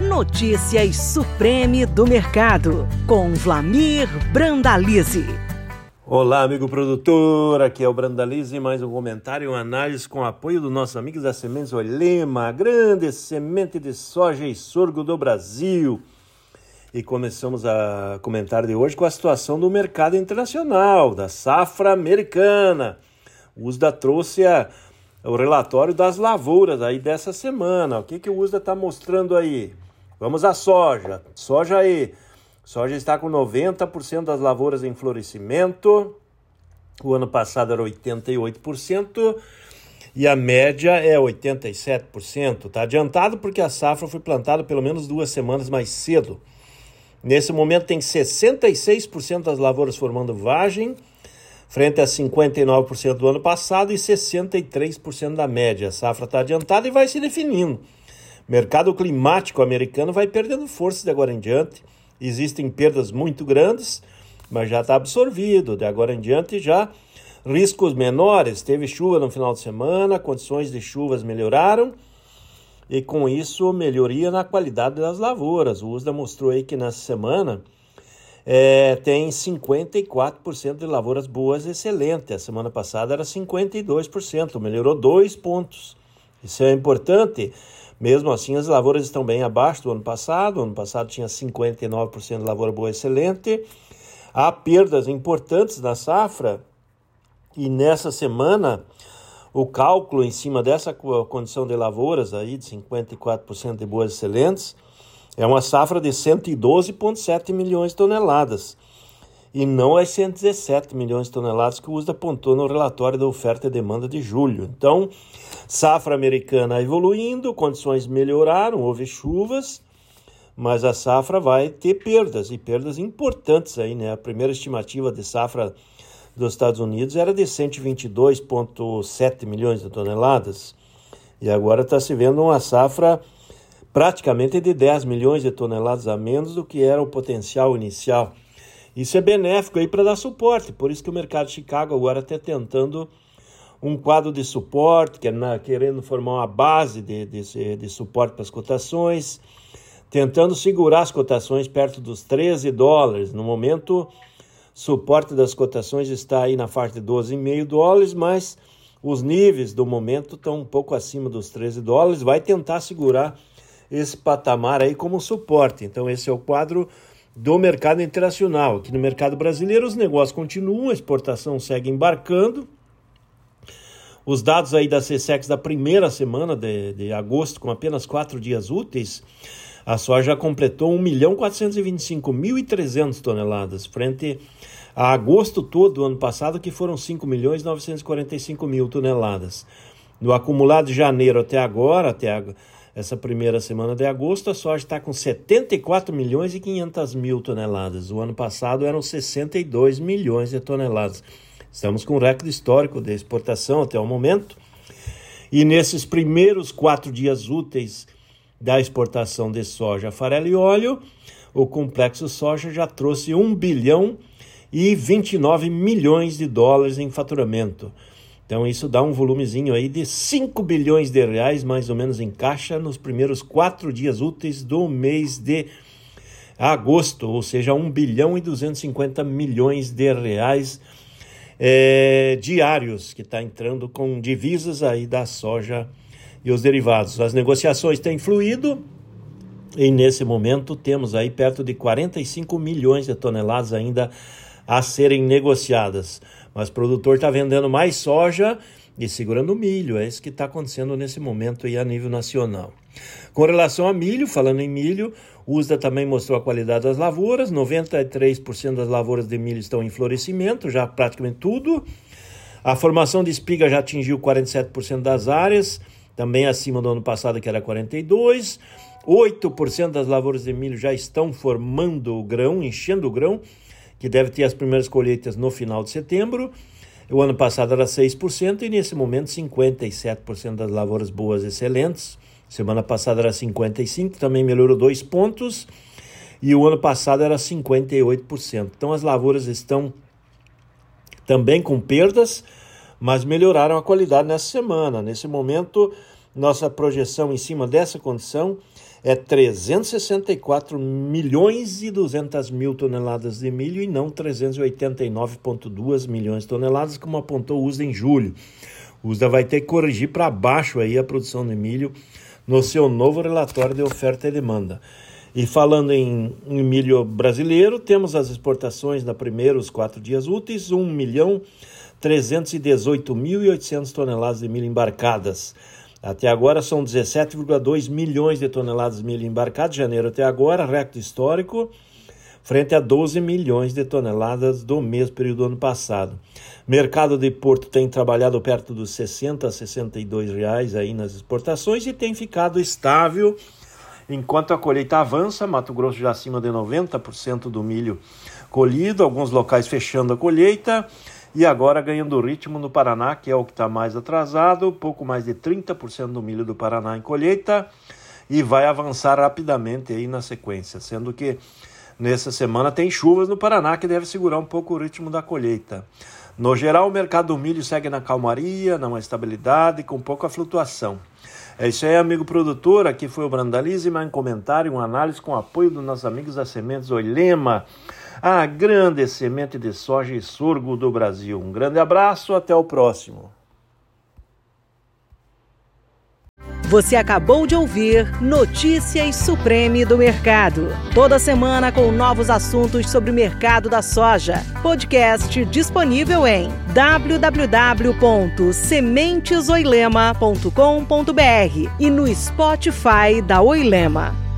Notícias Supreme do Mercado, com Vlamir Brandalize. Olá, amigo produtor, aqui é o Brandalize, mais um comentário e uma análise com apoio dos nossos amigos da Sementes Olema, a grande semente de soja e sorgo do Brasil. E começamos a comentar de hoje com a situação do mercado internacional, da safra americana. O USDA trouxe a, o relatório das lavouras aí dessa semana. O que, que o USDA está mostrando aí? Vamos à soja. Soja aí. Soja está com 90% das lavouras em florescimento. O ano passado era 88% e a média é 87%. Está adiantado porque a safra foi plantada pelo menos duas semanas mais cedo. Nesse momento tem 66% das lavouras formando vagem, frente a 59% do ano passado e 63% da média. A safra está adiantada e vai se definindo mercado climático americano vai perdendo força de agora em diante. Existem perdas muito grandes, mas já está absorvido. De agora em diante já riscos menores. Teve chuva no final de semana, condições de chuvas melhoraram e com isso melhoria na qualidade das lavouras. O USDA mostrou aí que nessa semana é, tem 54% de lavouras boas excelentes. A semana passada era 52%, melhorou dois pontos. Isso é importante mesmo assim, as lavouras estão bem abaixo do ano passado. O ano passado tinha 59% de lavoura boa excelente. Há perdas importantes na safra e nessa semana o cálculo em cima dessa condição de lavouras aí de 54% de boas excelentes é uma safra de 112,7 milhões de toneladas e não as 117 milhões de toneladas que o USDA apontou no relatório da oferta e demanda de julho. Então, safra americana evoluindo, condições melhoraram, houve chuvas, mas a safra vai ter perdas, e perdas importantes aí, né? A primeira estimativa de safra dos Estados Unidos era de 122,7 milhões de toneladas, e agora está se vendo uma safra praticamente de 10 milhões de toneladas a menos do que era o potencial inicial. Isso é benéfico aí para dar suporte, por isso que o mercado de Chicago agora está tentando um quadro de suporte, que é na, querendo formar uma base de, de, de suporte para as cotações, tentando segurar as cotações perto dos 13 dólares. No momento, suporte das cotações está aí na faixa de 12,5 dólares, mas os níveis do momento estão um pouco acima dos 13 dólares. Vai tentar segurar esse patamar aí como suporte. Então, esse é o quadro do mercado internacional. Aqui no mercado brasileiro, os negócios continuam, a exportação segue embarcando. Os dados aí da CSEX da primeira semana de, de agosto, com apenas quatro dias úteis, a soja completou 1.425.300 toneladas, frente a agosto todo do ano passado, que foram 5.945.000 mil toneladas. No acumulado de janeiro até agora, até agora essa primeira semana de agosto, a soja está com 74 milhões e 500 mil toneladas. O ano passado eram 62 milhões de toneladas. Estamos com um recorde histórico de exportação até o momento. E nesses primeiros quatro dias úteis da exportação de soja, farelo e óleo, o complexo soja já trouxe 1 bilhão e 29 milhões de dólares em faturamento. Então isso dá um volumezinho aí de 5 bilhões de reais, mais ou menos, em caixa nos primeiros quatro dias úteis do mês de agosto, ou seja, 1 bilhão e 250 milhões de reais é, diários que está entrando com divisas aí da soja e os derivados. As negociações têm fluído e nesse momento temos aí perto de 45 milhões de toneladas ainda a serem negociadas. Mas o produtor está vendendo mais soja e segurando milho. É isso que está acontecendo nesse momento aí a nível nacional. Com relação a milho, falando em milho, o USDA também mostrou a qualidade das lavouras. 93% das lavouras de milho estão em florescimento, já praticamente tudo. A formação de espiga já atingiu 47% das áreas, também acima do ano passado, que era 42%. 8% das lavouras de milho já estão formando o grão, enchendo o grão que deve ter as primeiras colheitas no final de setembro. O ano passado era 6% e nesse momento 57% das lavouras boas excelentes. Semana passada era 55%, também melhorou dois pontos. E o ano passado era 58%. Então as lavouras estão também com perdas, mas melhoraram a qualidade nessa semana. Nesse momento, nossa projeção em cima dessa condição é 364 milhões e 200 mil toneladas de milho e não 389,2 milhões de toneladas, como apontou o USDA em julho. O USDA vai ter que corrigir para baixo aí a produção de milho no seu novo relatório de oferta e demanda. E falando em, em milho brasileiro, temos as exportações na primeiros quatro dias úteis, 1 milhão 318.800 toneladas de milho embarcadas. Até agora são 17,2 milhões de toneladas de milho embarcadas, de janeiro até agora, recorde histórico, frente a 12 milhões de toneladas do mesmo período do ano passado. Mercado de Porto tem trabalhado perto dos 60 a 62 reais aí nas exportações e tem ficado estável enquanto a colheita avança. Mato Grosso já acima de 90% do milho colhido, alguns locais fechando a colheita. E agora ganhando ritmo no Paraná, que é o que está mais atrasado, pouco mais de 30% do milho do Paraná em colheita, e vai avançar rapidamente aí na sequência, sendo que nessa semana tem chuvas no Paraná que deve segurar um pouco o ritmo da colheita. No geral, o mercado do milho segue na calmaria, numa estabilidade, com pouca flutuação. É isso aí, amigo produtor. Aqui foi o Brandalize, mais um comentário, uma análise com apoio dos nossos amigos da Sementes Olema a grande semente de soja e sorgo do Brasil. Um grande abraço, até o próximo. Você acabou de ouvir Notícias Supreme do Mercado. Toda semana com novos assuntos sobre o mercado da soja. Podcast disponível em www.sementesoilema.com.br e no Spotify da Oilema.